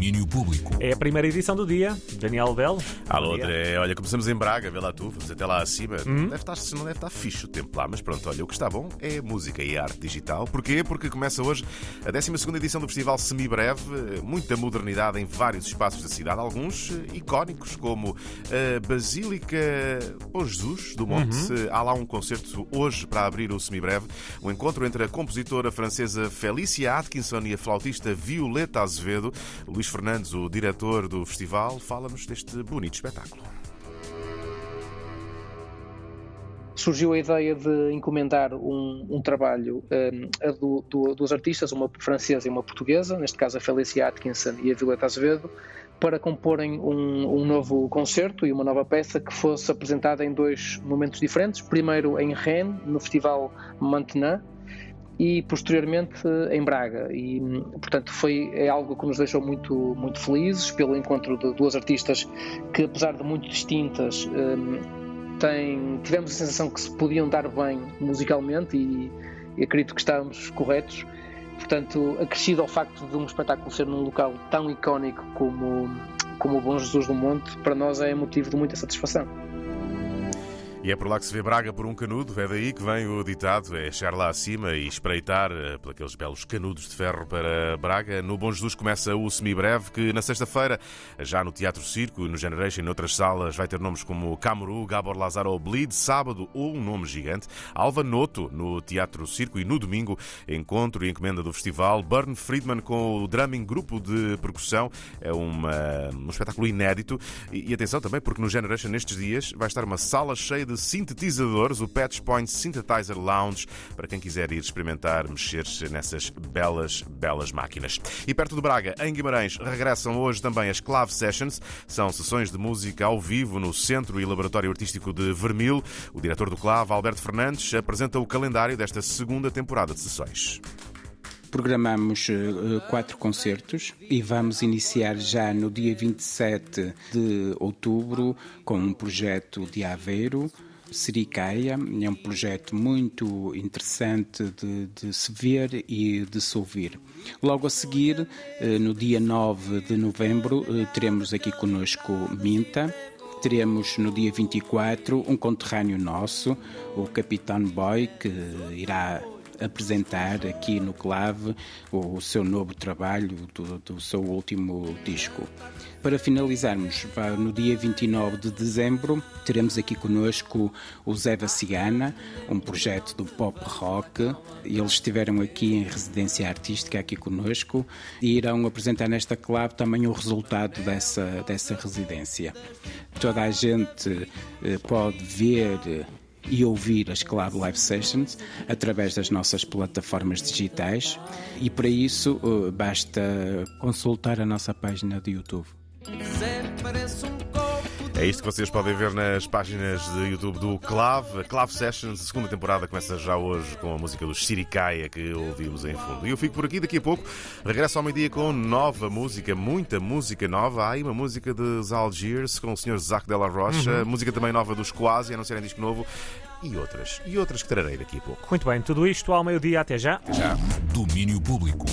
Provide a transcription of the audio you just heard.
Domínio Público. É a primeira edição do dia. Daniel Belo. Alô, André. Olha, começamos em Braga, vê lá tu, vamos até lá acima. Não, deve estar, não deve estar fixe o tempo lá, mas pronto, olha, o que está bom é música e arte digital. Porquê? Porque começa hoje a 12 edição do Festival Semibreve, muita modernidade em vários espaços da cidade, alguns eh, icónicos, como a Basílica Bom Jesus do Monte. Há lá um concerto hoje para abrir o Semibreve, um encontro entre a compositora francesa Felicia Atkinson e a flautista Violeta Azevedo. Luís Fernandes, o diretor do festival, fala-nos deste bonito espetáculo. surgiu a ideia de encomendar um, um trabalho um, do, do, dos artistas, uma francesa e uma portuguesa, neste caso a Felicia Atkinson e a Violeta Azevedo, para comporem um, um, novo concerto e uma nova peça que fosse apresentada em dois momentos diferentes. Primeiro em Rennes, no Festival Mantenant, e posteriormente em Braga. E, portanto, foi é algo que nos deixou muito, muito felizes pelo encontro de duas artistas que, apesar de muito distintas, um, têm, tivemos a sensação que se podiam dar bem musicalmente e, e acredito que estávamos corretos. Portanto, acrescido ao facto de um espetáculo ser num local tão icónico como, como o Bom Jesus do Monte, para nós é motivo de muita satisfação. E é por lá que se vê Braga por um canudo, é daí que vem o ditado, é chegar lá acima e espreitar eh, por aqueles belos canudos de ferro para Braga. No Bom Jesus começa o semibreve, que na sexta-feira, já no Teatro Circo, no Generation e noutras salas, vai ter nomes como Camuru, Gabor Lazaro Bleed, sábado ou um nome gigante, Alva Noto no Teatro Circo e no domingo, encontro e encomenda do festival, Burn Friedman com o Drumming Grupo de Percussão, é uma, um espetáculo inédito. E, e atenção também, porque no Generation nestes dias vai estar uma sala cheia de sintetizadores, o Patch Point Synthesizer Lounge, para quem quiser ir experimentar mexer-se nessas belas, belas máquinas. E perto de Braga, em Guimarães, regressam hoje também as Clave Sessions. São sessões de música ao vivo no Centro e Laboratório Artístico de Vermil. O diretor do Clave, Alberto Fernandes, apresenta o calendário desta segunda temporada de sessões. Programamos uh, quatro concertos e vamos iniciar já no dia 27 de outubro com um projeto de Aveiro. Sericaia é um projeto muito interessante de, de, se ver e de se ouvir. Logo a seguir, no dia 9 de novembro, teremos aqui conosco Minta, teremos no dia 24 um conterrâneo nosso, o Capitão Boy, que irá apresentar aqui no Clave o, seu novo trabalho, do, do, seu último disco. Para finalizarmos, no dia 29 de dezembro, teremos aqui conosco o Zé da Cigana, um projeto do pop rock. Eles estiveram aqui em residência artística aqui conosco e irão apresentar nesta clave também o resultado dessa, dessa residência. Toda a gente eh, pode ver e ouvir as Club Live Sessions através das nossas plataformas digitais e para isso uh, basta consultar a nossa página de YouTube. É isto que vocês podem ver nas páginas de YouTube do Clave. Clave Sessions, a segunda temporada começa já hoje com a música dos Siricaia que ouvimos em fundo. E eu fico por aqui daqui a pouco. Regresso ao meio-dia com nova música, muita música nova. Há aí uma música dos Algiers com o Sr. Zac Della Rocha, uhum. música também nova dos Quasi, anunciarem disco novo e outras. E outras que trarei daqui a pouco. Muito bem, tudo isto ao meio-dia. Até já. Até já. Domínio Público.